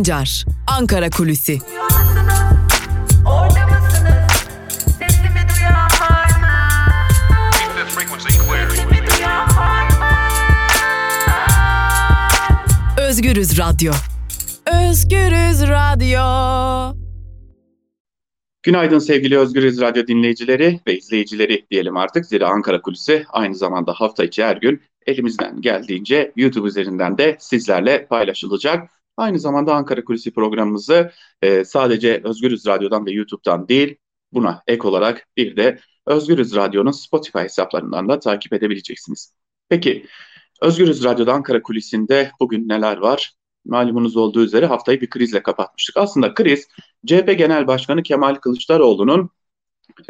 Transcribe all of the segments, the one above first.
Sancar, Ankara Kulüsi. Özgürüz Radyo. Özgürüz Radyo. Günaydın sevgili Özgürüz Radyo dinleyicileri ve izleyicileri diyelim artık. Zira Ankara Kulüsü aynı zamanda hafta içi her gün elimizden geldiğince YouTube üzerinden de sizlerle paylaşılacak. Aynı zamanda Ankara Kulisi programımızı e, sadece Özgürüz Radyo'dan ve YouTube'dan değil, buna ek olarak bir de Özgürüz Radyo'nun Spotify hesaplarından da takip edebileceksiniz. Peki, Özgürüz Radyo'da Ankara Kulisi'nde bugün neler var? Malumunuz olduğu üzere haftayı bir krizle kapatmıştık. Aslında kriz, CHP Genel Başkanı Kemal Kılıçdaroğlu'nun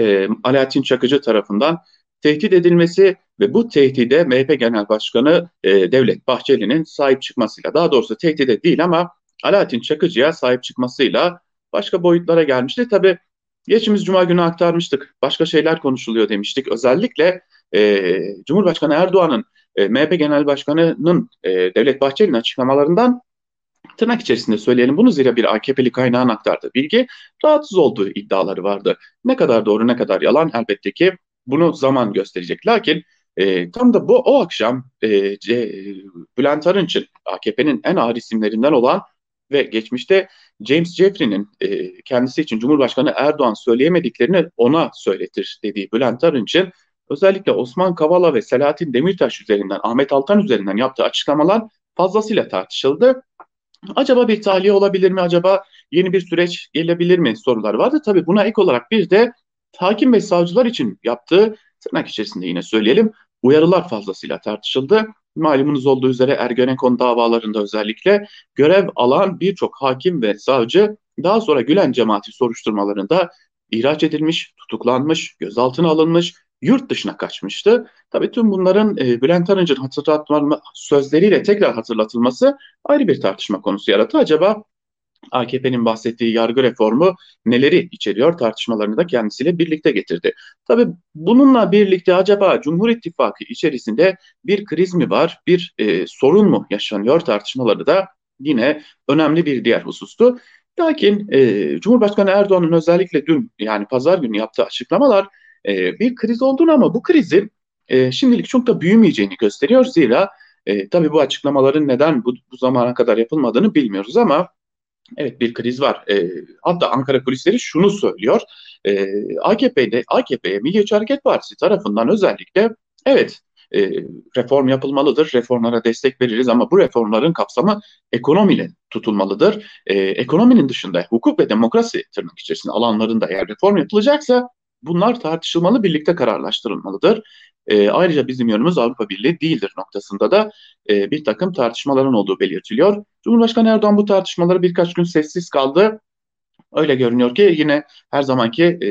e, Alaaddin Çakıcı tarafından tehdit edilmesi ve bu tehdide MHP Genel Başkanı e, Devlet Bahçeli'nin sahip çıkmasıyla, daha doğrusu tehdide değil ama Alaaddin Çakıcı'ya sahip çıkmasıyla başka boyutlara gelmişti. Tabii geçimiz Cuma günü aktarmıştık. Başka şeyler konuşuluyor demiştik. Özellikle e, Cumhurbaşkanı Erdoğan'ın e, MHP Genel Başkanı'nın e, Devlet Bahçeli'nin açıklamalarından tırnak içerisinde söyleyelim bunu zira bir AKP'li kaynağın aktardığı bilgi rahatsız olduğu iddiaları vardı. Ne kadar doğru ne kadar yalan elbette ki bunu zaman gösterecek. Lakin e, tam da bu o akşam e, C, Bülent Arınç'ın AKP'nin en ağır isimlerinden olan ve geçmişte James Jeffrey'nin e, kendisi için Cumhurbaşkanı Erdoğan söyleyemediklerini ona söyletir dediği Bülent Arınç'ın özellikle Osman Kavala ve Selahattin Demirtaş üzerinden, Ahmet Altan üzerinden yaptığı açıklamalar fazlasıyla tartışıldı. Acaba bir tahliye olabilir mi? Acaba yeni bir süreç gelebilir mi? Sorular vardı. Tabii buna ek olarak bir de hakim ve savcılar için yaptığı tırnak içerisinde yine söyleyelim uyarılar fazlasıyla tartışıldı. Malumunuz olduğu üzere Ergenekon davalarında özellikle görev alan birçok hakim ve savcı daha sonra Gülen cemaati soruşturmalarında ihraç edilmiş, tutuklanmış, gözaltına alınmış, yurt dışına kaçmıştı. Tabii tüm bunların e, Bülent Arınç'ın hatırlatma sözleriyle tekrar hatırlatılması ayrı bir tartışma konusu yarattı. Acaba AKP'nin bahsettiği yargı reformu neleri içeriyor tartışmalarını da kendisiyle birlikte getirdi. Tabii bununla birlikte acaba Cumhur İttifakı içerisinde bir kriz mi var, bir e, sorun mu yaşanıyor tartışmaları da yine önemli bir diğer husustu. Lakin e, Cumhurbaşkanı Erdoğan'ın özellikle dün yani pazar günü yaptığı açıklamalar e, bir kriz olduğunu ama bu krizin e, şimdilik çok da büyümeyeceğini gösteriyor. Zira e, tabii bu açıklamaların neden bu, bu zamana kadar yapılmadığını bilmiyoruz ama Evet bir kriz var. E, hatta Ankara kulisleri şunu söylüyor. E, AKP'de AKP'ye Milliyetçi Hareket Partisi tarafından özellikle evet e, reform yapılmalıdır. Reformlara destek veririz ama bu reformların kapsamı ekonomiyle tutulmalıdır. E, ekonominin dışında hukuk ve demokrasi tırnak içerisinde alanlarında eğer reform yapılacaksa bunlar tartışılmalı, birlikte kararlaştırılmalıdır. E, ayrıca bizim yönümüz Avrupa Birliği değildir noktasında da e, bir takım tartışmaların olduğu belirtiliyor. Cumhurbaşkanı Erdoğan bu tartışmaları birkaç gün sessiz kaldı. Öyle görünüyor ki yine her zamanki e,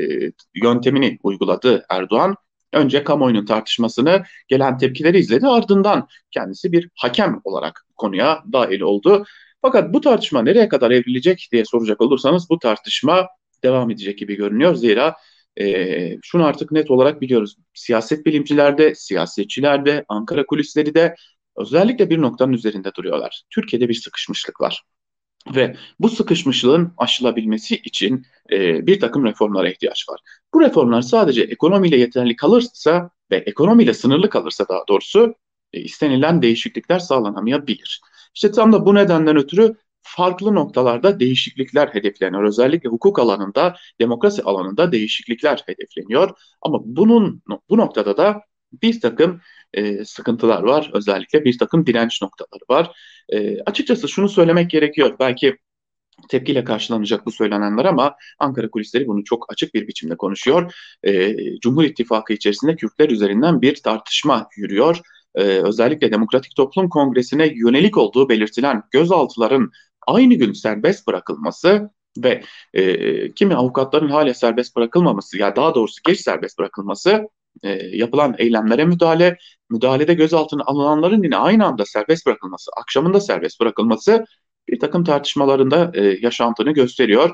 yöntemini uyguladı Erdoğan. Önce kamuoyunun tartışmasını, gelen tepkileri izledi. Ardından kendisi bir hakem olarak konuya dahil oldu. Fakat bu tartışma nereye kadar evrilecek diye soracak olursanız bu tartışma devam edecek gibi görünüyor. Zira e, şunu artık net olarak biliyoruz. Siyaset bilimcilerde, siyasetçilerde, Ankara kulisleri de özellikle bir noktanın üzerinde duruyorlar. Türkiye'de bir sıkışmışlık var. Ve bu sıkışmışlığın aşılabilmesi için e, bir takım reformlara ihtiyaç var. Bu reformlar sadece ekonomiyle yeterli kalırsa ve ekonomiyle sınırlı kalırsa daha doğrusu e, istenilen değişiklikler sağlanamayabilir. İşte tam da bu nedenden ötürü farklı noktalarda değişiklikler hedefleniyor. Özellikle hukuk alanında, demokrasi alanında değişiklikler hedefleniyor. Ama bunun bu noktada da bir takım e, sıkıntılar var. Özellikle bir takım direnç noktaları var. E, açıkçası şunu söylemek gerekiyor. Belki tepkiyle karşılanacak bu söylenenler ama Ankara kulisleri bunu çok açık bir biçimde konuşuyor. E, Cumhur İttifakı içerisinde Kürtler üzerinden bir tartışma yürüyor. E, özellikle Demokratik Toplum Kongresi'ne yönelik olduğu belirtilen gözaltıların aynı gün serbest bırakılması ve e, kimi avukatların hala serbest bırakılmaması ya daha doğrusu geç serbest bırakılması e, yapılan eylemlere müdahale, müdahalede gözaltına alınanların yine aynı anda serbest bırakılması, akşamında serbest bırakılması bir takım tartışmalarında e, yaşantını gösteriyor.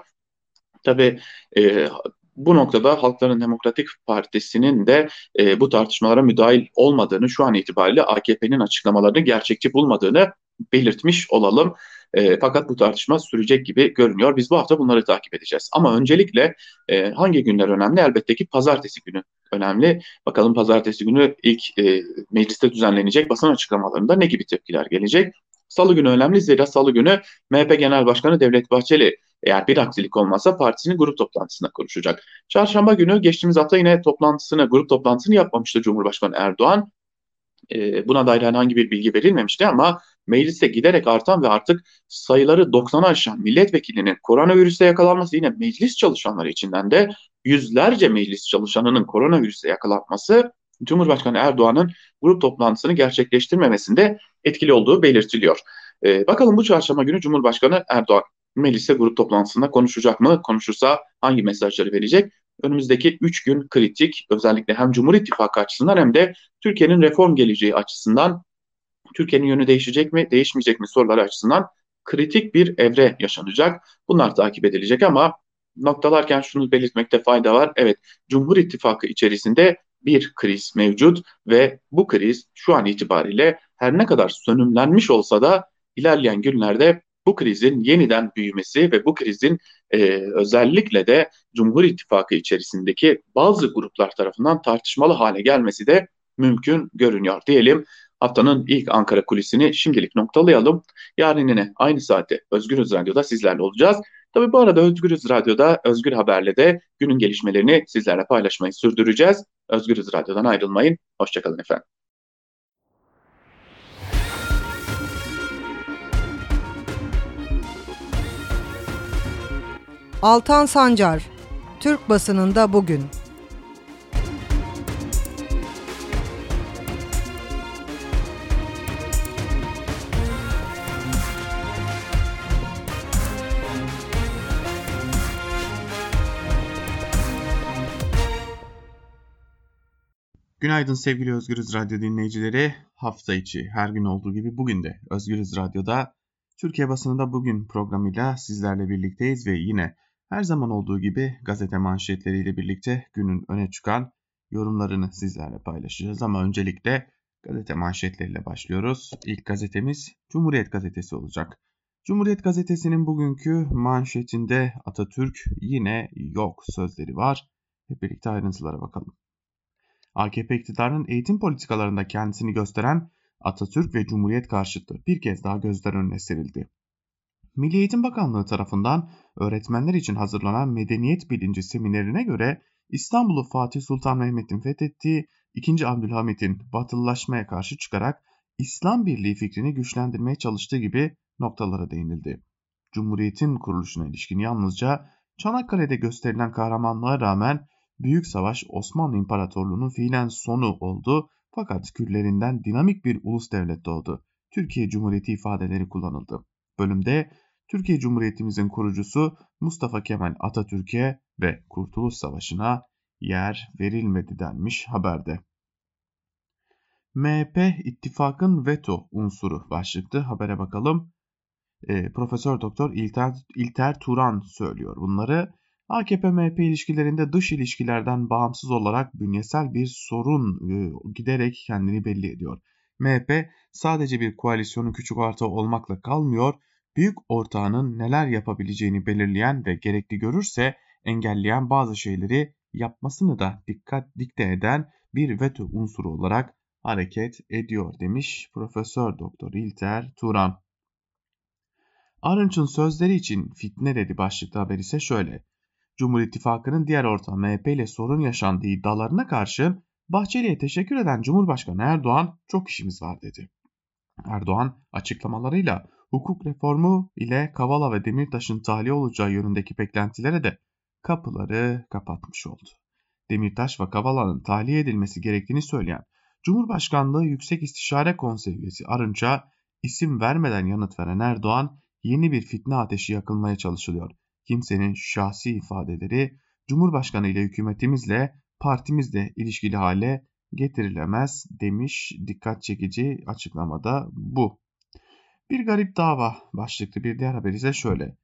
Tabii e, bu noktada Halkların Demokratik Partisi'nin de e, bu tartışmalara müdahil olmadığını, şu an itibariyle AKP'nin açıklamalarını gerçekçi bulmadığını belirtmiş olalım. E, fakat bu tartışma sürecek gibi görünüyor. Biz bu hafta bunları takip edeceğiz. Ama öncelikle e, hangi günler önemli? Elbette ki pazartesi günü önemli. Bakalım pazartesi günü ilk e, mecliste düzenlenecek basın açıklamalarında ne gibi tepkiler gelecek? Salı günü önemli zira salı günü MHP Genel Başkanı Devlet Bahçeli eğer bir aksilik olmazsa partisinin grup toplantısına konuşacak. Çarşamba günü geçtiğimiz hafta yine toplantısını, grup toplantısını yapmamıştı Cumhurbaşkanı Erdoğan. E, buna dair herhangi bir bilgi verilmemişti ama meclise giderek artan ve artık sayıları 90'a aşan milletvekilinin koronavirüse yakalanması yine meclis çalışanları içinden de yüzlerce meclis çalışanının koronavirüse yakalanması Cumhurbaşkanı Erdoğan'ın grup toplantısını gerçekleştirmemesinde etkili olduğu belirtiliyor. Ee, bakalım bu çarşamba günü Cumhurbaşkanı Erdoğan mecliste grup toplantısında konuşacak mı? Konuşursa hangi mesajları verecek? Önümüzdeki 3 gün kritik özellikle hem Cumhur İttifakı açısından hem de Türkiye'nin reform geleceği açısından Türkiye'nin yönü değişecek mi, değişmeyecek mi soruları açısından kritik bir evre yaşanacak. Bunlar takip edilecek ama noktalarken şunu belirtmekte fayda var. Evet, Cumhur İttifakı içerisinde bir kriz mevcut ve bu kriz şu an itibariyle her ne kadar sönümlenmiş olsa da ilerleyen günlerde bu krizin yeniden büyümesi ve bu krizin e, özellikle de Cumhur İttifakı içerisindeki bazı gruplar tarafından tartışmalı hale gelmesi de mümkün görünüyor diyelim. Haftanın ilk Ankara kulisini şimdilik noktalayalım. Yarın yine aynı saatte Özgürüz Radyo'da sizlerle olacağız. Tabii bu arada Özgürüz Radyo'da Özgür Haber'le de günün gelişmelerini sizlerle paylaşmayı sürdüreceğiz. Özgürüz Radyo'dan ayrılmayın. Hoşçakalın efendim. Altan Sancar, Türk basınında bugün. Günaydın sevgili Özgürüz Radyo dinleyicileri. Hafta içi her gün olduğu gibi bugün de Özgürüz Radyo'da Türkiye basınında bugün programıyla sizlerle birlikteyiz ve yine her zaman olduğu gibi gazete manşetleriyle birlikte günün öne çıkan yorumlarını sizlerle paylaşacağız. Ama öncelikle gazete manşetleriyle başlıyoruz. İlk gazetemiz Cumhuriyet Gazetesi olacak. Cumhuriyet Gazetesi'nin bugünkü manşetinde Atatürk yine yok sözleri var. Hep birlikte ayrıntılara bakalım. AKP iktidarının eğitim politikalarında kendisini gösteren Atatürk ve Cumhuriyet karşıtı bir kez daha gözler önüne serildi. Milli Eğitim Bakanlığı tarafından öğretmenler için hazırlanan medeniyet bilinci seminerine göre İstanbul'u Fatih Sultan Mehmet'in fethettiği 2. Abdülhamit'in batılılaşmaya karşı çıkarak İslam Birliği fikrini güçlendirmeye çalıştığı gibi noktalara değinildi. Cumhuriyet'in kuruluşuna ilişkin yalnızca Çanakkale'de gösterilen kahramanlığa rağmen Büyük Savaş Osmanlı İmparatorluğu'nun fiilen sonu oldu fakat küllerinden dinamik bir ulus devlet doğdu. Türkiye Cumhuriyeti ifadeleri kullanıldı. Bölümde Türkiye Cumhuriyetimizin kurucusu Mustafa Kemal Atatürk'e ve Kurtuluş Savaşı'na yer verilmedi denmiş haberde. MHP ittifakın veto unsuru başlıklı habere bakalım. E, Profesör Doktor İlter, İlter Turan söylüyor bunları. AKP-MHP ilişkilerinde dış ilişkilerden bağımsız olarak bünyesel bir sorun e, giderek kendini belli ediyor. MHP sadece bir koalisyonun küçük ortağı olmakla kalmıyor, büyük ortağının neler yapabileceğini belirleyen ve gerekli görürse engelleyen bazı şeyleri yapmasını da dikkat dikte eden bir veto unsuru olarak hareket ediyor demiş Profesör Doktor İlter Turan. Arınç'ın sözleri için fitne dedi başlıklı haber ise şöyle. Cumhur İttifakı'nın diğer ortağı MHP ile sorun yaşandığı iddialarına karşın Bahçeli'ye teşekkür eden Cumhurbaşkanı Erdoğan çok işimiz var dedi. Erdoğan açıklamalarıyla hukuk reformu ile Kavala ve Demirtaş'ın tahliye olacağı yönündeki beklentilere de kapıları kapatmış oldu. Demirtaş ve Kavala'nın tahliye edilmesi gerektiğini söyleyen Cumhurbaşkanlığı Yüksek İstişare Konseyi üyesi Arınç'a isim vermeden yanıt veren Erdoğan yeni bir fitne ateşi yakılmaya çalışılıyor kimsenin şahsi ifadeleri Cumhurbaşkanı ile hükümetimizle partimizle ilişkili hale getirilemez demiş dikkat çekici açıklamada bu. Bir garip dava başlıklı bir diğer haber ise şöyle.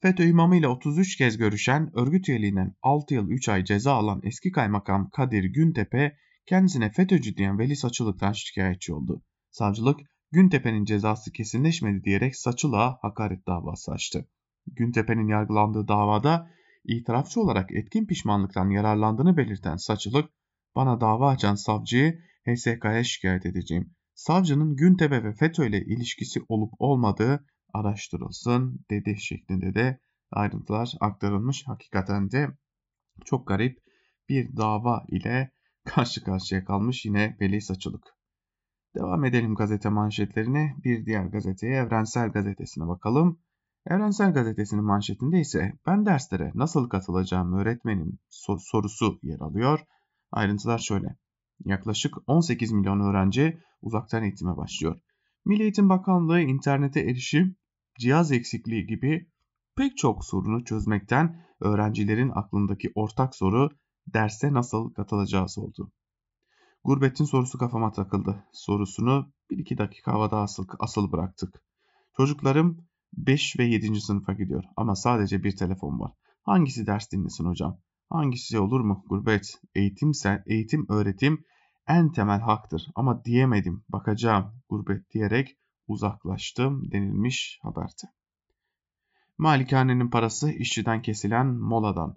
FETÖ imamıyla 33 kez görüşen örgüt üyeliğinden 6 yıl 3 ay ceza alan eski kaymakam Kadir Güntepe kendisine FETÖ'cü diyen Veli Saçılık'tan şikayetçi oldu. Savcılık Güntepe'nin cezası kesinleşmedi diyerek Saçılığa hakaret davası açtı. Güntepe'nin yargılandığı davada itirafçı olarak etkin pişmanlıktan yararlandığını belirten Saçılık, bana dava açan savcıyı HSK'ya şikayet edeceğim. Savcının Güntepe ve FETÖ ile ilişkisi olup olmadığı araştırılsın dedi şeklinde de ayrıntılar aktarılmış. Hakikaten de çok garip bir dava ile karşı karşıya kalmış yine Veli Saçılık. Devam edelim gazete manşetlerine. Bir diğer gazeteye Evrensel Gazetesi'ne bakalım. Evrensel Gazetesi'nin manşetinde ise ben derslere nasıl katılacağım öğretmenim sorusu yer alıyor. Ayrıntılar şöyle. Yaklaşık 18 milyon öğrenci uzaktan eğitime başlıyor. Milli Eğitim Bakanlığı internete erişim, cihaz eksikliği gibi pek çok sorunu çözmekten öğrencilerin aklındaki ortak soru derse nasıl katılacağız oldu. Gurbetin sorusu kafama takıldı. Sorusunu 1-2 dakika havada asıl, asıl bıraktık. Çocuklarım 5 ve 7. sınıfa gidiyor ama sadece bir telefon var. Hangisi ders dinlesin hocam? Hangisi olur mu? Gurbet, eğitimse, eğitim, öğretim en temel haktır ama diyemedim, bakacağım gurbet diyerek uzaklaştım denilmiş haberde. Malikanenin parası işçiden kesilen moladan.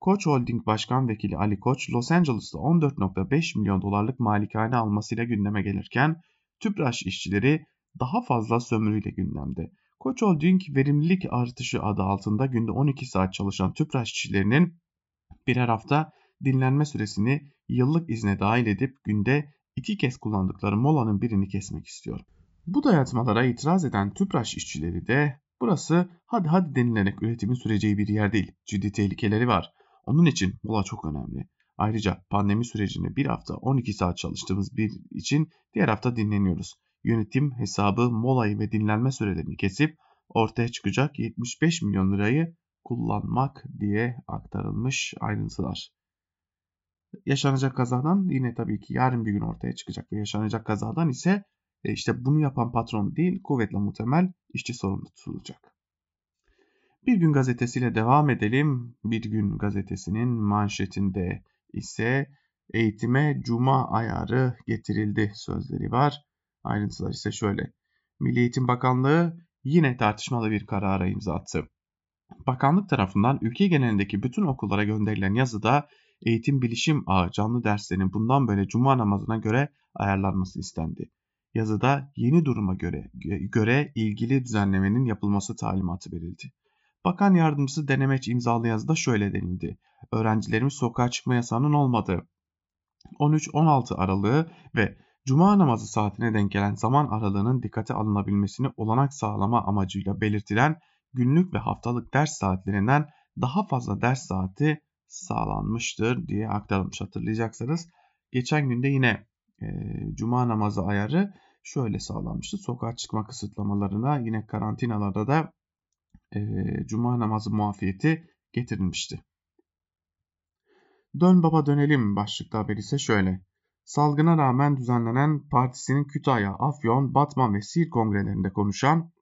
Koç Holding Başkan Vekili Ali Koç, Los Angeles'ta 14.5 milyon dolarlık malikane almasıyla gündeme gelirken, Tüpraş işçileri daha fazla sömürüyle gündemde. Koç Holding verimlilik artışı adı altında günde 12 saat çalışan Tüpraş işçilerinin birer hafta dinlenme süresini yıllık izne dahil edip günde iki kez kullandıkları molanın birini kesmek istiyor. Bu dayatmalara itiraz eden Tüpraş işçileri de burası hadi hadi denilerek üretimin süreceği bir yer değil. Ciddi tehlikeleri var. Onun için mola çok önemli. Ayrıca pandemi sürecinde bir hafta 12 saat çalıştığımız bir için diğer hafta dinleniyoruz. Yönetim hesabı molayı ve dinlenme sürelerini kesip ortaya çıkacak 75 milyon lirayı kullanmak diye aktarılmış ayrıntılar. Yaşanacak kazadan yine tabii ki yarın bir gün ortaya çıkacak ve yaşanacak kazadan ise e, işte bunu yapan patron değil kuvvetle muhtemel işçi sorumlu tutulacak. Bir gün gazetesiyle devam edelim. Bir gün gazetesinin manşetinde ise eğitime cuma ayarı getirildi sözleri var. Ayrıntılar ise şöyle. Milli Eğitim Bakanlığı yine tartışmalı bir karara imza attı. Bakanlık tarafından ülke genelindeki bütün okullara gönderilen yazıda eğitim bilişim ağı canlı derslerinin bundan böyle cuma namazına göre ayarlanması istendi. Yazıda yeni duruma göre, göre ilgili düzenlemenin yapılması talimatı verildi. Bakan yardımcısı Denemeç imzalı yazıda şöyle denildi. Öğrencilerimiz sokağa çıkma yasağının olmadığı 13-16 aralığı ve Cuma namazı saatine denk gelen zaman aralığının dikkate alınabilmesini olanak sağlama amacıyla belirtilen günlük ve haftalık ders saatlerinden daha fazla ders saati sağlanmıştır diye aktarılmış hatırlayacaksanız. Geçen günde yine e, cuma namazı ayarı şöyle sağlanmıştı. Sokağa çıkma kısıtlamalarına yine karantinalarda da e, cuma namazı muafiyeti getirilmişti. Dön baba dönelim başlıkta haber ise şöyle. Salgına rağmen düzenlenen partisinin Kütahya, Afyon, Batman ve Siirt kongrelerinde konuşan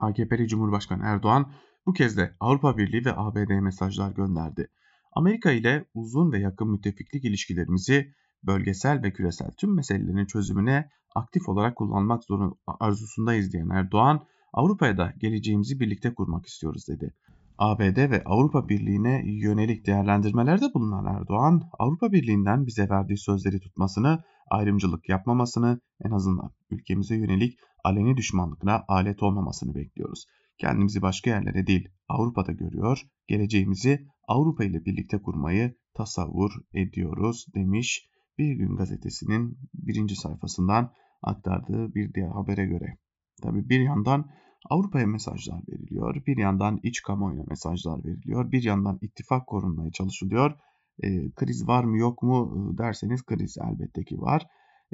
AKP'li Cumhurbaşkanı Erdoğan bu kez de Avrupa Birliği ve ABD'ye mesajlar gönderdi. Amerika ile uzun ve yakın müttefiklik ilişkilerimizi bölgesel ve küresel tüm meselelerin çözümüne aktif olarak kullanmak zorun arzusundayız diyen Erdoğan, Avrupa'ya da geleceğimizi birlikte kurmak istiyoruz dedi. ABD ve Avrupa Birliği'ne yönelik değerlendirmelerde bulunan Erdoğan, Avrupa Birliği'nden bize verdiği sözleri tutmasını, ayrımcılık yapmamasını, en azından ülkemize yönelik aleni düşmanlıkına alet olmamasını bekliyoruz. Kendimizi başka yerlere değil Avrupa'da görüyor, geleceğimizi Avrupa ile birlikte kurmayı tasavvur ediyoruz demiş Bir Gün Gazetesi'nin birinci sayfasından aktardığı bir diğer habere göre. Tabi bir yandan Avrupa'ya mesajlar veriliyor, bir yandan iç kamuoyuna mesajlar veriliyor, bir yandan ittifak korunmaya çalışılıyor. E, kriz var mı yok mu derseniz kriz elbette ki var.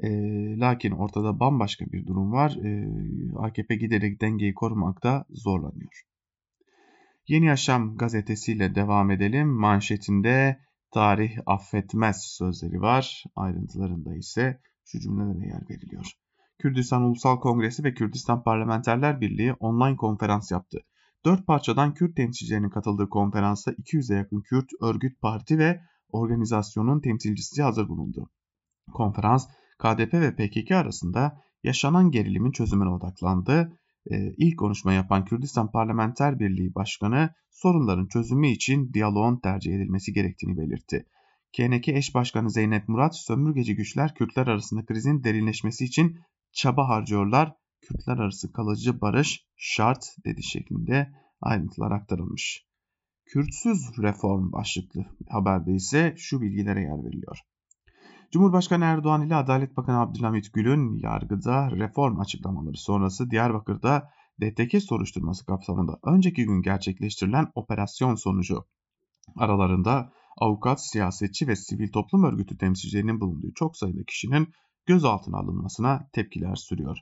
E, lakin ortada bambaşka bir durum var. E, AKP giderek dengeyi korumakta zorlanıyor. Yeni Yaşam gazetesiyle devam edelim. Manşetinde tarih affetmez sözleri var. Ayrıntılarında ise şu cümlelere yer veriliyor. Kürdistan Ulusal Kongresi ve Kürdistan Parlamenterler Birliği online konferans yaptı. Dört parçadan Kürt temsilcilerinin katıldığı konferansta 200'e yakın Kürt, örgüt, parti ve organizasyonun temsilcisi hazır bulundu. Konferans, KDP ve PKK arasında yaşanan gerilimin çözümüne odaklandı. Ee, ilk konuşma yapan Kürdistan Parlamenter Birliği Başkanı sorunların çözümü için diyaloğun tercih edilmesi gerektiğini belirtti. KNK eş başkanı Zeynep Murat, sömürgeci güçler Kürtler arasında krizin derinleşmesi için çaba harcıyorlar. Kürtler arası kalıcı barış şart dedi şeklinde ayrıntılar aktarılmış. Kürtsüz reform başlıklı haberde ise şu bilgilere yer veriliyor. Cumhurbaşkanı Erdoğan ile Adalet Bakanı Abdülhamit Gül'ün yargıda reform açıklamaları sonrası Diyarbakır'da DTK soruşturması kapsamında önceki gün gerçekleştirilen operasyon sonucu aralarında avukat, siyasetçi ve sivil toplum örgütü temsilcilerinin bulunduğu çok sayıda kişinin gözaltına alınmasına tepkiler sürüyor.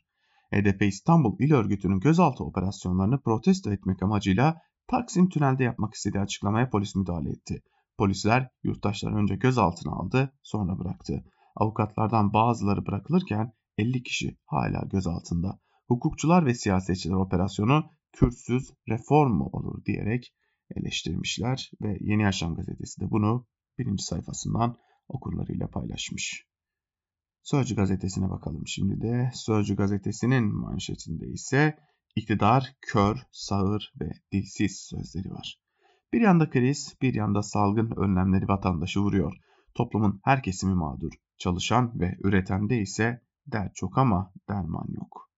HDP İstanbul İl Örgütü'nün gözaltı operasyonlarını protesto etmek amacıyla Taksim Tünel'de yapmak istediği açıklamaya polis müdahale etti. Polisler yurttaşları önce gözaltına aldı, sonra bıraktı. Avukatlardan bazıları bırakılırken 50 kişi hala gözaltında. Hukukçular ve siyasetçiler operasyonu Kürtsüz reform mu olur diyerek eleştirmişler ve Yeni Yaşam gazetesi de bunu birinci sayfasından okurlarıyla paylaşmış. Sözcü gazetesine bakalım şimdi de. Sözcü gazetesinin manşetinde ise iktidar kör, sağır ve dilsiz sözleri var. Bir yanda kriz, bir yanda salgın önlemleri vatandaşı vuruyor. Toplumun her kesimi mağdur. Çalışan ve üretende ise dert çok ama derman yok.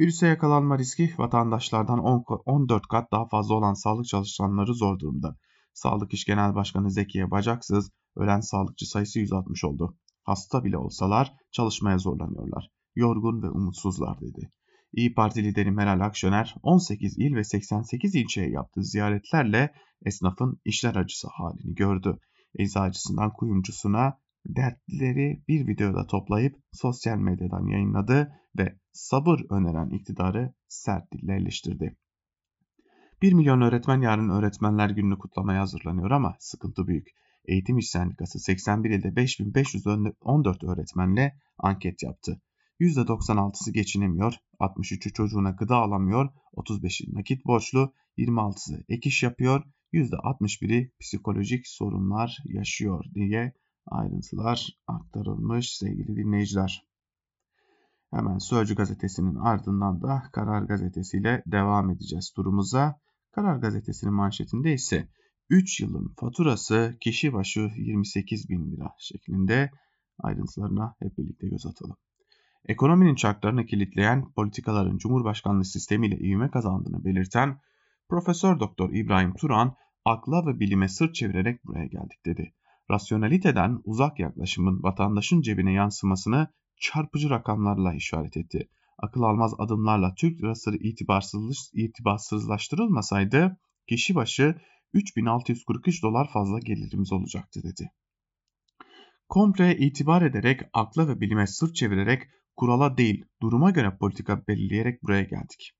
Virüse yakalanma riski vatandaşlardan 10, 14 kat daha fazla olan sağlık çalışanları zor durumda. Sağlık İş Genel Başkanı Zekiye Bacaksız, ölen sağlıkçı sayısı 160 oldu. Hasta bile olsalar çalışmaya zorlanıyorlar. Yorgun ve umutsuzlar dedi. İyi Parti lideri Meral Akşener 18 il ve 88 ilçeye yaptığı ziyaretlerle esnafın işler acısı halini gördü. Eczacısından kuyumcusuna dertleri bir videoda toplayıp sosyal medyadan yayınladı ve sabır öneren iktidarı sert dille eleştirdi. 1 milyon öğretmen yarın öğretmenler gününü kutlamaya hazırlanıyor ama sıkıntı büyük. Eğitim İş Sendikası 81 ilde 5514 öğretmenle anket yaptı. %96'sı geçinemiyor, 63'ü çocuğuna gıda alamıyor, 35'i nakit borçlu, 26'sı ek iş yapıyor, %61'i psikolojik sorunlar yaşıyor diye ayrıntılar aktarılmış sevgili dinleyiciler. Hemen Sözcü gazetesinin ardından da Karar gazetesiyle devam edeceğiz turumuza. Karar gazetesinin manşetinde ise 3 yılın faturası kişi başı 28 bin lira şeklinde ayrıntılarına hep birlikte göz atalım. Ekonominin çarklarını kilitleyen politikaların Cumhurbaşkanlığı sistemiyle ivme kazandığını belirten Profesör Doktor İbrahim Turan akla ve bilime sırt çevirerek buraya geldik dedi. Rasyonaliteden uzak yaklaşımın vatandaşın cebine yansımasını çarpıcı rakamlarla işaret etti. Akıl almaz adımlarla Türk lirası itibarsız, itibarsızlaştırılmasaydı kişi başı 3643 dolar fazla gelirimiz olacaktı dedi. Komple itibar ederek akla ve bilime sırt çevirerek kurala değil duruma göre politika belirleyerek buraya geldik.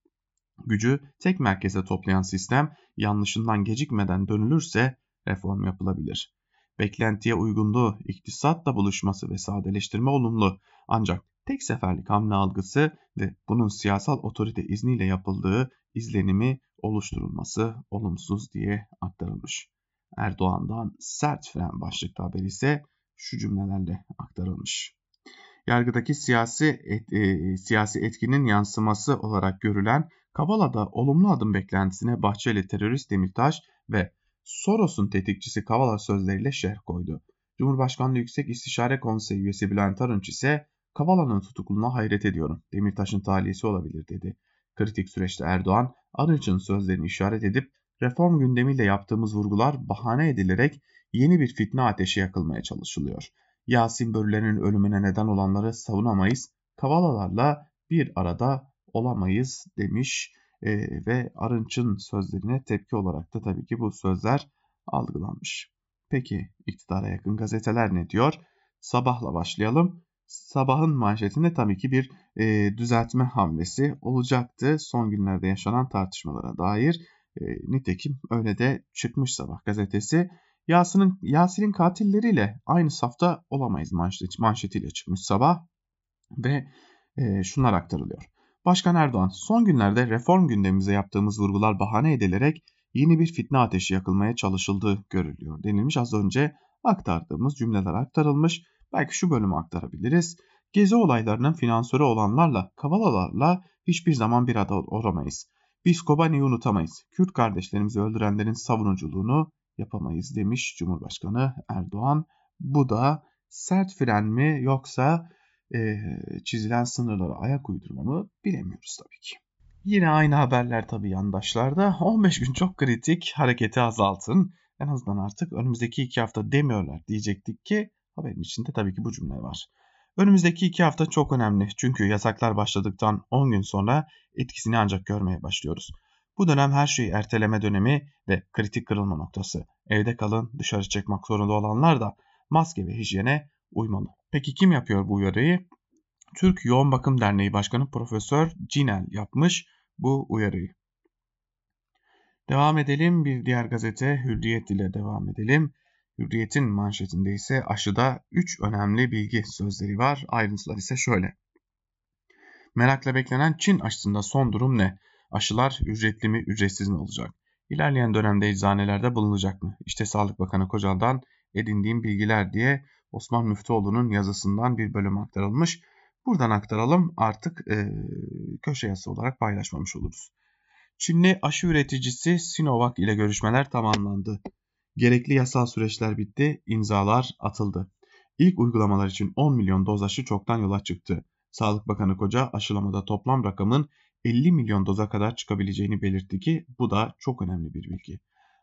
Gücü tek merkeze toplayan sistem yanlışından gecikmeden dönülürse reform yapılabilir. Beklentiye uygunluğu, iktisatla buluşması ve sadeleştirme olumlu ancak tek seferlik hamle algısı ve bunun siyasal otorite izniyle yapıldığı izlenimi oluşturulması olumsuz diye aktarılmış. Erdoğan'dan sert fren başlıklı haber ise şu cümlelerle aktarılmış. Yargıdaki siyasi et, e, siyasi etkinin yansıması olarak görülen Kavala'da olumlu adım beklentisine Bahçeli terörist Demirtaş ve Soros'un tetikçisi Kavala sözleriyle şerh koydu. Cumhurbaşkanlığı Yüksek İstişare Konseyi üyesi Bülent Arınç ise Kavala'nın tutukluluğuna hayret ediyorum. Demirtaş'ın tahliyesi olabilir dedi. Kritik süreçte Erdoğan, Arınç'ın sözlerini işaret edip reform gündemiyle yaptığımız vurgular bahane edilerek yeni bir fitne ateşi yakılmaya çalışılıyor. Yasin Börüler'in ölümüne neden olanları savunamayız, Kavalalarla bir arada olamayız demiş e, ve Arınç'ın sözlerine tepki olarak da tabii ki bu sözler algılanmış. Peki iktidara yakın gazeteler ne diyor? Sabahla başlayalım. Sabahın manşetinde tabii ki bir e, düzeltme hamlesi olacaktı son günlerde yaşanan tartışmalara dair. E, nitekim öyle de çıkmış sabah gazetesi. Yasin'in Yasin'in katilleriyle aynı safta olamayız manşet, manşetiyle çıkmış sabah ve e, şunlar aktarılıyor. Başkan Erdoğan son günlerde reform gündemimize yaptığımız vurgular bahane edilerek yeni bir fitne ateşi yakılmaya çalışıldığı görülüyor denilmiş. Az önce aktardığımız cümleler aktarılmış. Belki şu bölümü aktarabiliriz. Gezi olaylarının finansörü olanlarla, Kavalalarla hiçbir zaman bir arada olamayız. Biz Kobani'yi unutamayız. Kürt kardeşlerimizi öldürenlerin savunuculuğunu yapamayız demiş Cumhurbaşkanı Erdoğan. Bu da sert fren mi yoksa e, çizilen sınırlara ayak uydurma mı bilemiyoruz tabii ki. Yine aynı haberler tabii yandaşlarda. 15 gün çok kritik hareketi azaltın. En azından artık önümüzdeki iki hafta demiyorlar diyecektik ki haberin içinde tabii ki bu cümle var. Önümüzdeki iki hafta çok önemli çünkü yasaklar başladıktan 10 gün sonra etkisini ancak görmeye başlıyoruz. Bu dönem her şeyi erteleme dönemi ve kritik kırılma noktası. Evde kalın, dışarı çıkmak zorunda olanlar da maske ve hijyene uymalı. Peki kim yapıyor bu uyarıyı? Türk Yoğun Bakım Derneği Başkanı Profesör Cinel yapmış bu uyarıyı. Devam edelim bir diğer gazete Hürriyet ile devam edelim. Hürriyet'in manşetinde ise aşıda 3 önemli bilgi sözleri var. Ayrıntılar ise şöyle. Merakla beklenen Çin aşısında son durum ne? Aşılar ücretli mi ücretsiz mi olacak? İlerleyen dönemde eczanelerde bulunacak mı? İşte Sağlık Bakanı Kocal'dan edindiğim bilgiler diye Osman Müftüoğlu'nun yazısından bir bölüm aktarılmış. Buradan aktaralım artık e, köşe yazısı olarak paylaşmamış oluruz. Çinli aşı üreticisi Sinovac ile görüşmeler tamamlandı. Gerekli yasal süreçler bitti, imzalar atıldı. İlk uygulamalar için 10 milyon doz aşı çoktan yola çıktı. Sağlık Bakanı Koca aşılamada toplam rakamın 50 milyon doza kadar çıkabileceğini belirtti ki bu da çok önemli bir bilgi.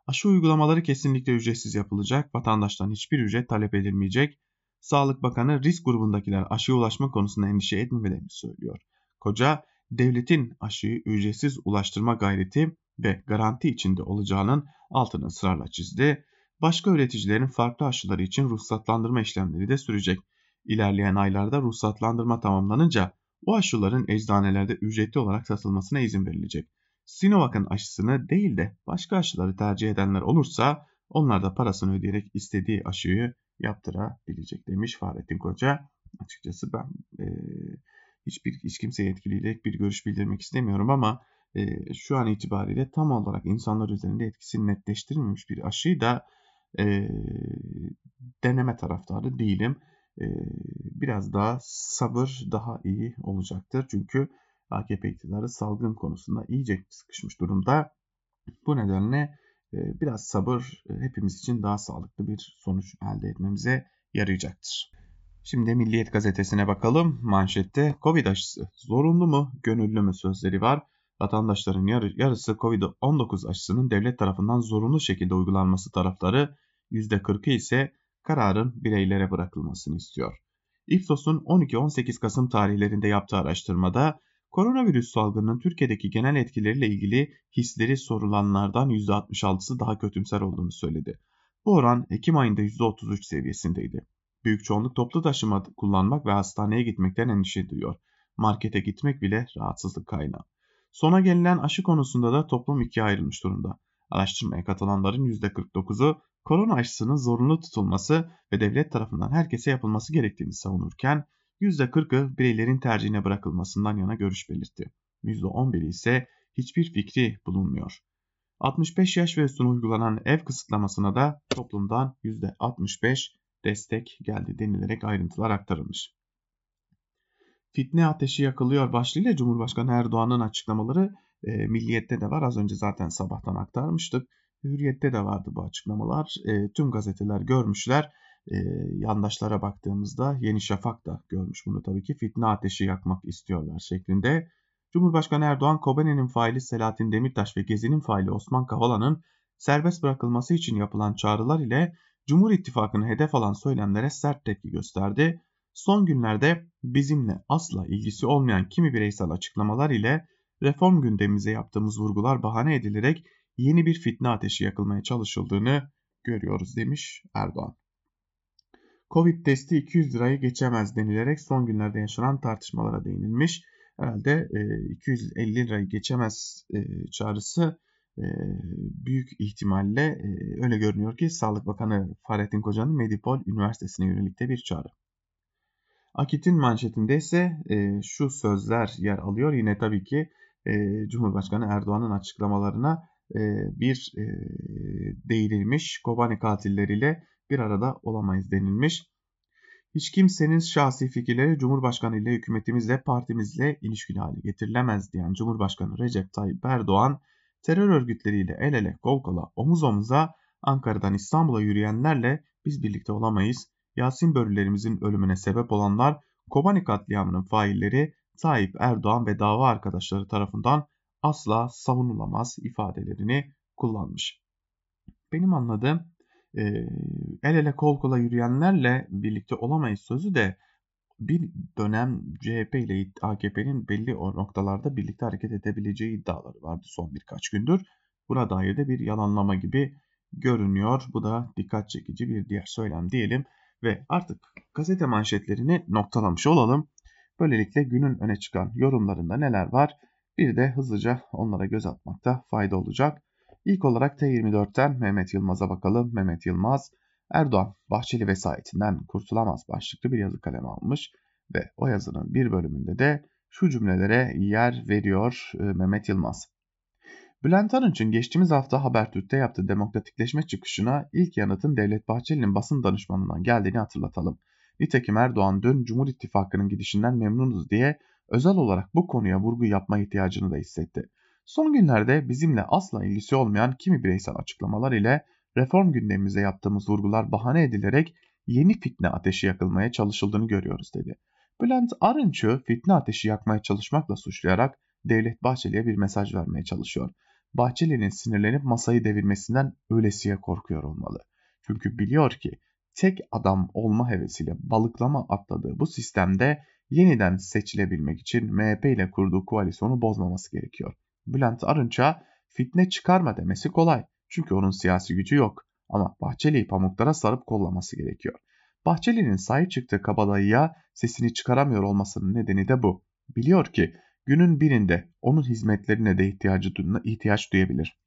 Aşı uygulamaları kesinlikle ücretsiz yapılacak, vatandaştan hiçbir ücret talep edilmeyecek. Sağlık Bakanı risk grubundakiler aşıya ulaşma konusunda endişe etmemelerini söylüyor. Koca, devletin aşıyı ücretsiz ulaştırma gayreti ve garanti içinde olacağının altını ısrarla çizdi. Başka üreticilerin farklı aşıları için ruhsatlandırma işlemleri de sürecek. İlerleyen aylarda ruhsatlandırma tamamlanınca o aşıların eczanelerde ücretli olarak satılmasına izin verilecek. Sinovac'ın aşısını değil de başka aşıları tercih edenler olursa onlar da parasını ödeyerek istediği aşıyı yaptırabilecek demiş Fahrettin Koca. Açıkçası ben e, hiçbir hiç kimseye etkileyerek bir görüş bildirmek istemiyorum ama şu an itibariyle tam olarak insanlar üzerinde etkisini netleştirilmemiş bir aşıyı da e, deneme taraftarı değilim. E, biraz daha sabır daha iyi olacaktır. Çünkü AKP iktidarı salgın konusunda iyice sıkışmış durumda. Bu nedenle e, biraz sabır e, hepimiz için daha sağlıklı bir sonuç elde etmemize yarayacaktır. Şimdi Milliyet gazetesine bakalım. Manşette Covid aşısı zorunlu mu, gönüllü mü sözleri var. Vatandaşların yarısı Covid-19 aşısının devlet tarafından zorunlu şekilde uygulanması tarafları %40'ı ise kararın bireylere bırakılmasını istiyor. İpsos'un 12-18 Kasım tarihlerinde yaptığı araştırmada koronavirüs salgınının Türkiye'deki genel etkileriyle ilgili hisleri sorulanlardan %66'sı daha kötümser olduğunu söyledi. Bu oran Ekim ayında %33 seviyesindeydi. Büyük çoğunluk toplu taşıma kullanmak ve hastaneye gitmekten endişe duyuyor. Markete gitmek bile rahatsızlık kaynağı. Sona gelinen aşı konusunda da toplum ikiye ayrılmış durumda. Araştırmaya katılanların %49'u korona aşısının zorunlu tutulması ve devlet tarafından herkese yapılması gerektiğini savunurken %40'ı bireylerin tercihine bırakılmasından yana görüş belirtti. %11'i ise hiçbir fikri bulunmuyor. 65 yaş ve üstüne uygulanan ev kısıtlamasına da toplumdan %65 destek geldi denilerek ayrıntılar aktarılmış. Fitne ateşi yakılıyor başlığıyla Cumhurbaşkanı Erdoğan'ın açıklamaları e, Milliyet'te de var. Az önce zaten sabahtan aktarmıştık. Hürriyet'te de vardı bu açıklamalar. E, tüm gazeteler görmüşler. E, yandaşlara baktığımızda Yeni Şafak da görmüş bunu tabii ki. Fitne ateşi yakmak istiyorlar şeklinde. Cumhurbaşkanı Erdoğan, Kobane'nin faili Selahattin Demirtaş ve Gezi'nin faili Osman Kavala'nın serbest bırakılması için yapılan çağrılar ile Cumhur İttifakı'nı hedef alan söylemlere sert tepki gösterdi. Son günlerde bizimle asla ilgisi olmayan kimi bireysel açıklamalar ile reform gündemimize yaptığımız vurgular bahane edilerek yeni bir fitne ateşi yakılmaya çalışıldığını görüyoruz demiş Erdoğan. Covid testi 200 lirayı geçemez denilerek son günlerde yaşanan tartışmalara değinilmiş. Herhalde 250 e, lirayı geçemez e, çağrısı e, büyük ihtimalle öyle görünüyor ki Sağlık Bakanı Fahrettin Koca'nın Medipol Üniversitesi'ne yönelik de bir çağrı. Akit'in manşetinde ise e, şu sözler yer alıyor. Yine tabii ki e, Cumhurbaşkanı Erdoğan'ın açıklamalarına e, bir e, değinilmiş. Kobani katilleriyle bir arada olamayız denilmiş. Hiç kimsenin şahsi fikirleri Cumhurbaşkanı ile hükümetimizle partimizle ilişkili hale getirilemez diyen Cumhurbaşkanı Recep Tayyip Erdoğan terör örgütleriyle el ele kol kola omuz omuza Ankara'dan İstanbul'a yürüyenlerle biz birlikte olamayız. Yasin börülerimizin ölümüne sebep olanlar Kobani katliamının failleri Tayyip Erdoğan ve dava arkadaşları tarafından asla savunulamaz ifadelerini kullanmış. Benim anladığım e, el ele kol kola yürüyenlerle birlikte olamayız sözü de bir dönem CHP ile AKP'nin belli o noktalarda birlikte hareket edebileceği iddiaları vardı son birkaç gündür. Buna dair de bir yalanlama gibi görünüyor. Bu da dikkat çekici bir diğer söylem diyelim ve artık gazete manşetlerini noktalamış olalım. Böylelikle günün öne çıkan yorumlarında neler var? Bir de hızlıca onlara göz atmakta fayda olacak. İlk olarak T24'ten Mehmet Yılmaz'a bakalım. Mehmet Yılmaz, Erdoğan Bahçeli vesayetinden kurtulamaz başlıklı bir yazı kaleme almış ve o yazının bir bölümünde de şu cümlelere yer veriyor e, Mehmet Yılmaz. Bülent Arınç'ın geçtiğimiz hafta Habertürk'te yaptığı demokratikleşme çıkışına ilk yanıtın Devlet Bahçeli'nin basın danışmanından geldiğini hatırlatalım. Nitekim Erdoğan dün Cumhur İttifakı'nın gidişinden memnunuz diye özel olarak bu konuya vurgu yapma ihtiyacını da hissetti. Son günlerde bizimle asla ilgisi olmayan kimi bireysel açıklamalar ile reform gündemimize yaptığımız vurgular bahane edilerek yeni fitne ateşi yakılmaya çalışıldığını görüyoruz dedi. Bülent Arınç'ı fitne ateşi yakmaya çalışmakla suçlayarak Devlet Bahçeli'ye bir mesaj vermeye çalışıyor. Bahçeli'nin sinirlenip masayı devirmesinden öylesiye korkuyor olmalı. Çünkü biliyor ki tek adam olma hevesiyle balıklama atladığı bu sistemde yeniden seçilebilmek için MHP ile kurduğu koalisyonu bozmaması gerekiyor. Bülent Arınç'a fitne çıkarma demesi kolay. Çünkü onun siyasi gücü yok. Ama Bahçeli'yi pamuklara sarıp kollaması gerekiyor. Bahçeli'nin sahip çıktığı kabadayıya sesini çıkaramıyor olmasının nedeni de bu. Biliyor ki günün birinde onun hizmetlerine de ihtiyacı, ihtiyaç duyabilir.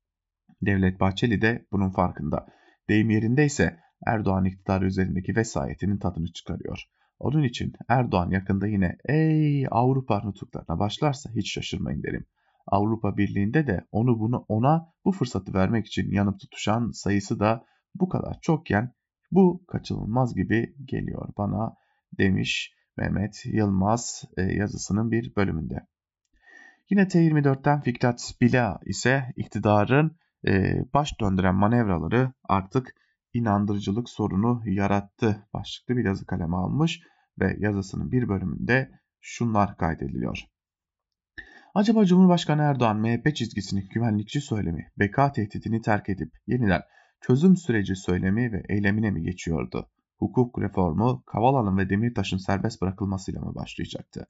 Devlet Bahçeli de bunun farkında. Deyim yerindeyse Erdoğan iktidarı üzerindeki vesayetinin tadını çıkarıyor. Onun için Erdoğan yakında yine ey Avrupa nutuklarına başlarsa hiç şaşırmayın derim. Avrupa Birliği'nde de onu bunu ona bu fırsatı vermek için yanıp tutuşan sayısı da bu kadar çokken bu kaçınılmaz gibi geliyor bana demiş Mehmet Yılmaz e, yazısının bir bölümünde. Yine T24'ten Fikret Bila ise iktidarın e, baş döndüren manevraları artık inandırıcılık sorunu yarattı başlıklı bir yazı kaleme almış ve yazısının bir bölümünde şunlar kaydediliyor. Acaba Cumhurbaşkanı Erdoğan MHP çizgisini güvenlikçi söylemi, beka tehditini terk edip yeniden çözüm süreci söylemi ve eylemine mi geçiyordu? Hukuk reformu Kavala'nın ve Demirtaş'ın serbest bırakılmasıyla mı başlayacaktı?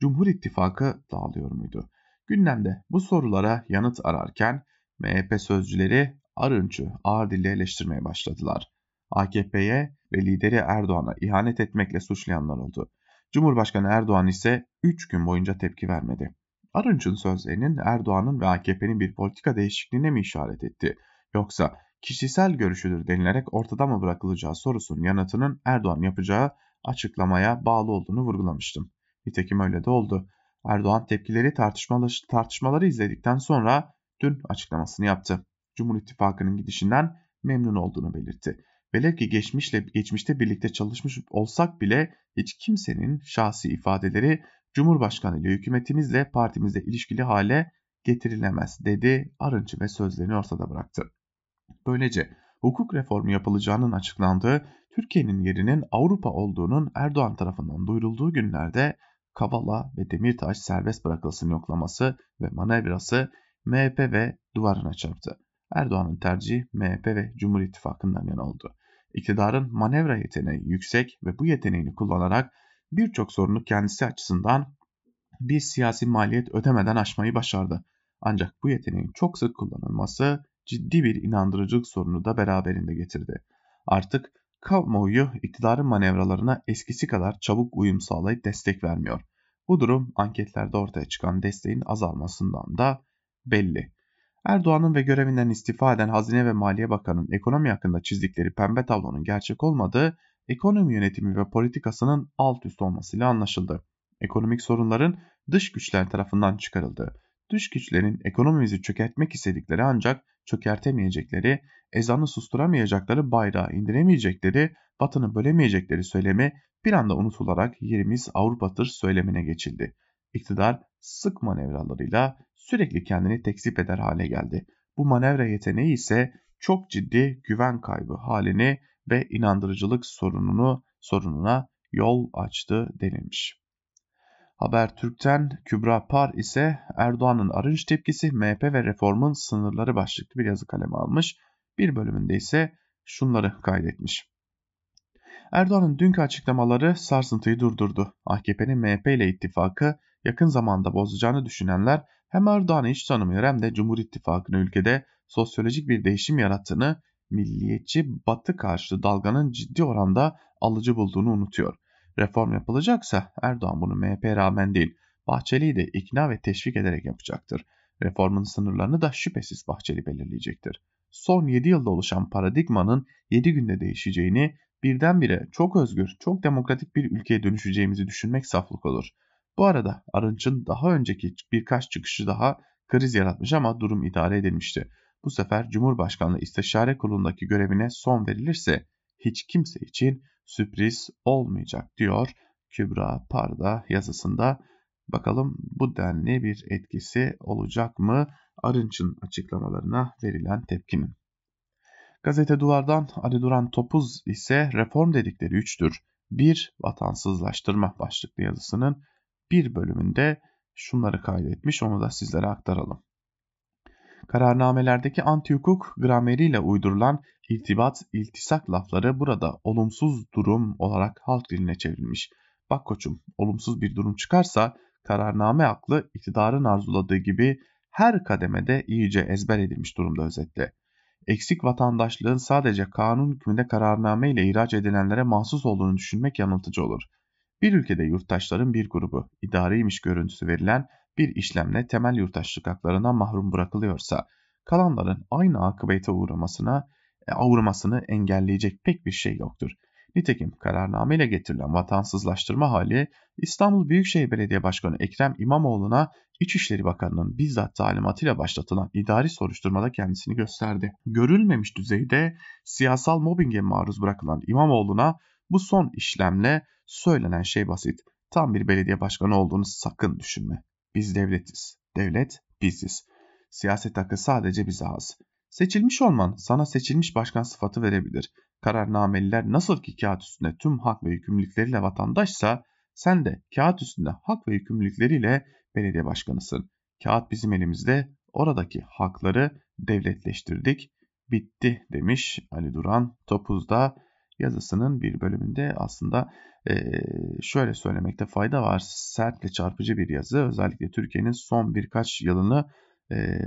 Cumhur İttifakı dağılıyor muydu? Gündemde bu sorulara yanıt ararken MHP sözcüleri Arınç'ı ağır dille eleştirmeye başladılar. AKP'ye ve lideri Erdoğan'a ihanet etmekle suçlayanlar oldu. Cumhurbaşkanı Erdoğan ise 3 gün boyunca tepki vermedi. Arınç'ın sözlerinin Erdoğan'ın ve AKP'nin bir politika değişikliğine mi işaret etti? Yoksa kişisel görüşüdür denilerek ortada mı bırakılacağı sorusunun yanıtının Erdoğan yapacağı açıklamaya bağlı olduğunu vurgulamıştım. Nitekim öyle de oldu. Erdoğan tepkileri tartışmaları izledikten sonra dün açıklamasını yaptı. Cumhur İttifakı'nın gidişinden memnun olduğunu belirtti. Velev ki geçmişle geçmişte birlikte çalışmış olsak bile hiç kimsenin şahsi ifadeleri Cumhurbaşkanı ile hükümetimizle partimizle ilişkili hale getirilemez dedi Arınçı ve sözlerini ortada bıraktı. Böylece hukuk reformu yapılacağının açıklandığı Türkiye'nin yerinin Avrupa olduğunun Erdoğan tarafından duyurulduğu günlerde Kavala ve Demirtaş serbest bırakılsın yoklaması ve manevrası MHP ve duvarına çarptı. Erdoğan'ın tercihi MHP ve Cumhur İttifakı'ndan yana oldu. İktidarın manevra yeteneği yüksek ve bu yeteneğini kullanarak birçok sorunu kendisi açısından bir siyasi maliyet ödemeden aşmayı başardı. Ancak bu yeteneğin çok sık kullanılması ciddi bir inandırıcılık sorunu da beraberinde getirdi. Artık kamuoyu iktidarın manevralarına eskisi kadar çabuk uyum sağlayıp destek vermiyor. Bu durum anketlerde ortaya çıkan desteğin azalmasından da belli. Erdoğan'ın ve görevinden istifa eden Hazine ve Maliye Bakanı'nın ekonomi hakkında çizdikleri pembe tablonun gerçek olmadığı, ekonomi yönetimi ve politikasının alt üst olmasıyla anlaşıldı. Ekonomik sorunların dış güçler tarafından çıkarıldı. Dış güçlerin ekonomimizi çökertmek istedikleri ancak çökertemeyecekleri, ezanı susturamayacakları, bayrağı indiremeyecekleri, batını bölemeyecekleri söylemi bir anda unutularak yerimiz Avrupa'dır söylemine geçildi. İktidar sık manevralarıyla sürekli kendini tekzip eder hale geldi. Bu manevra yeteneği ise çok ciddi güven kaybı halini ve inandırıcılık sorununu sorununa yol açtı denilmiş. Habertürk'ten Kübra Par ise Erdoğan'ın arınç tepkisi MHP ve reformun sınırları başlıklı bir yazı kaleme almış. Bir bölümünde ise şunları kaydetmiş. Erdoğan'ın dünkü açıklamaları sarsıntıyı durdurdu. AKP'nin MHP ile ittifakı yakın zamanda bozacağını düşünenler hem Erdoğan'ı hiç tanımıyor hem de Cumhur İttifakı'nın ülkede sosyolojik bir değişim yarattığını, milliyetçi batı karşıtı dalganın ciddi oranda alıcı bulduğunu unutuyor. Reform yapılacaksa Erdoğan bunu MHP'ye rağmen değil, Bahçeli'yi de ikna ve teşvik ederek yapacaktır. Reformun sınırlarını da şüphesiz Bahçeli belirleyecektir. Son 7 yılda oluşan paradigmanın 7 günde değişeceğini, birdenbire çok özgür, çok demokratik bir ülkeye dönüşeceğimizi düşünmek saflık olur. Bu arada Arınç'ın daha önceki birkaç çıkışı daha kriz yaratmış ama durum idare edilmişti. Bu sefer Cumhurbaşkanlığı İstişare Kurulu'ndaki görevine son verilirse hiç kimse için sürpriz olmayacak diyor Kübra Parda yazısında. Bakalım bu denli bir etkisi olacak mı Arınç'ın açıklamalarına verilen tepkinin. Gazete Duvar'dan Ali Duran Topuz ise reform dedikleri üçtür. Bir vatansızlaştırma başlıklı yazısının bir bölümünde şunları kaydetmiş onu da sizlere aktaralım. Kararnamelerdeki anti-hukuk grameriyle uydurulan irtibat, iltisak lafları burada olumsuz durum olarak halk diline çevrilmiş. Bak koçum, olumsuz bir durum çıkarsa kararname aklı iktidarın arzuladığı gibi her kademede iyice ezber edilmiş durumda özetle. Eksik vatandaşlığın sadece kanun hükmünde kararname ile ihraç edilenlere mahsus olduğunu düşünmek yanıltıcı olur. Bir ülkede yurttaşların bir grubu idareymiş görüntüsü verilen bir işlemle temel yurttaşlık haklarından mahrum bırakılıyorsa kalanların aynı akıbete uğramasına e, uğramasını engelleyecek pek bir şey yoktur. Nitekim kararname ile getirilen vatansızlaştırma hali İstanbul Büyükşehir Belediye Başkanı Ekrem İmamoğlu'na İçişleri Bakanı'nın bizzat talimatıyla başlatılan idari soruşturmada kendisini gösterdi. Görülmemiş düzeyde siyasal mobbinge maruz bırakılan İmamoğlu'na bu son işlemle söylenen şey basit. Tam bir belediye başkanı olduğunu sakın düşünme. Biz devletiz. Devlet biziz. Siyaset hakkı sadece bize has. Seçilmiş olman sana seçilmiş başkan sıfatı verebilir. Kararnameliler nasıl ki kağıt üstünde tüm hak ve yükümlülükleriyle vatandaşsa sen de kağıt üstünde hak ve yükümlülükleriyle belediye başkanısın. Kağıt bizim elimizde. Oradaki hakları devletleştirdik. Bitti demiş Ali Duran Topuz'da yazısının bir bölümünde aslında şöyle söylemekte fayda var. Sert ve çarpıcı bir yazı. Özellikle Türkiye'nin son birkaç yılını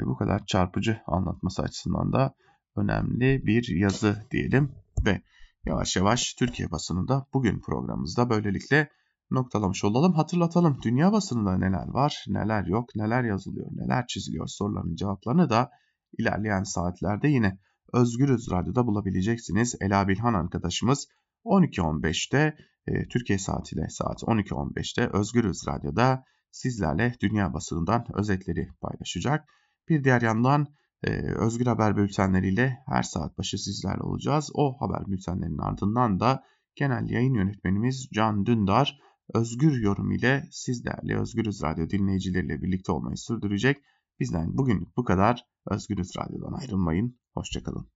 bu kadar çarpıcı anlatması açısından da önemli bir yazı diyelim ve yavaş yavaş Türkiye basınında bugün programımızda böylelikle noktalamış olalım. Hatırlatalım dünya basınında neler var, neler yok, neler yazılıyor, neler çiziliyor soruların cevaplarını da ilerleyen saatlerde yine Özgürüz Radyo'da bulabileceksiniz. Ela Bilhan arkadaşımız 12.15'te e, Türkiye saatiyle saat 12.15'te Özgürüz Radyo'da sizlerle dünya basınından özetleri paylaşacak. Bir diğer yandan e, Özgür Haber bültenleriyle her saat başı sizlerle olacağız. O haber bültenlerinin ardından da genel yayın yönetmenimiz Can Dündar özgür yorum ile sizlerle Özgürüz Radyo dinleyicileriyle birlikte olmayı sürdürecek. Bizden bugünlük bu kadar. Özgürüz Radyo'dan ayrılmayın. Hoşçakalın.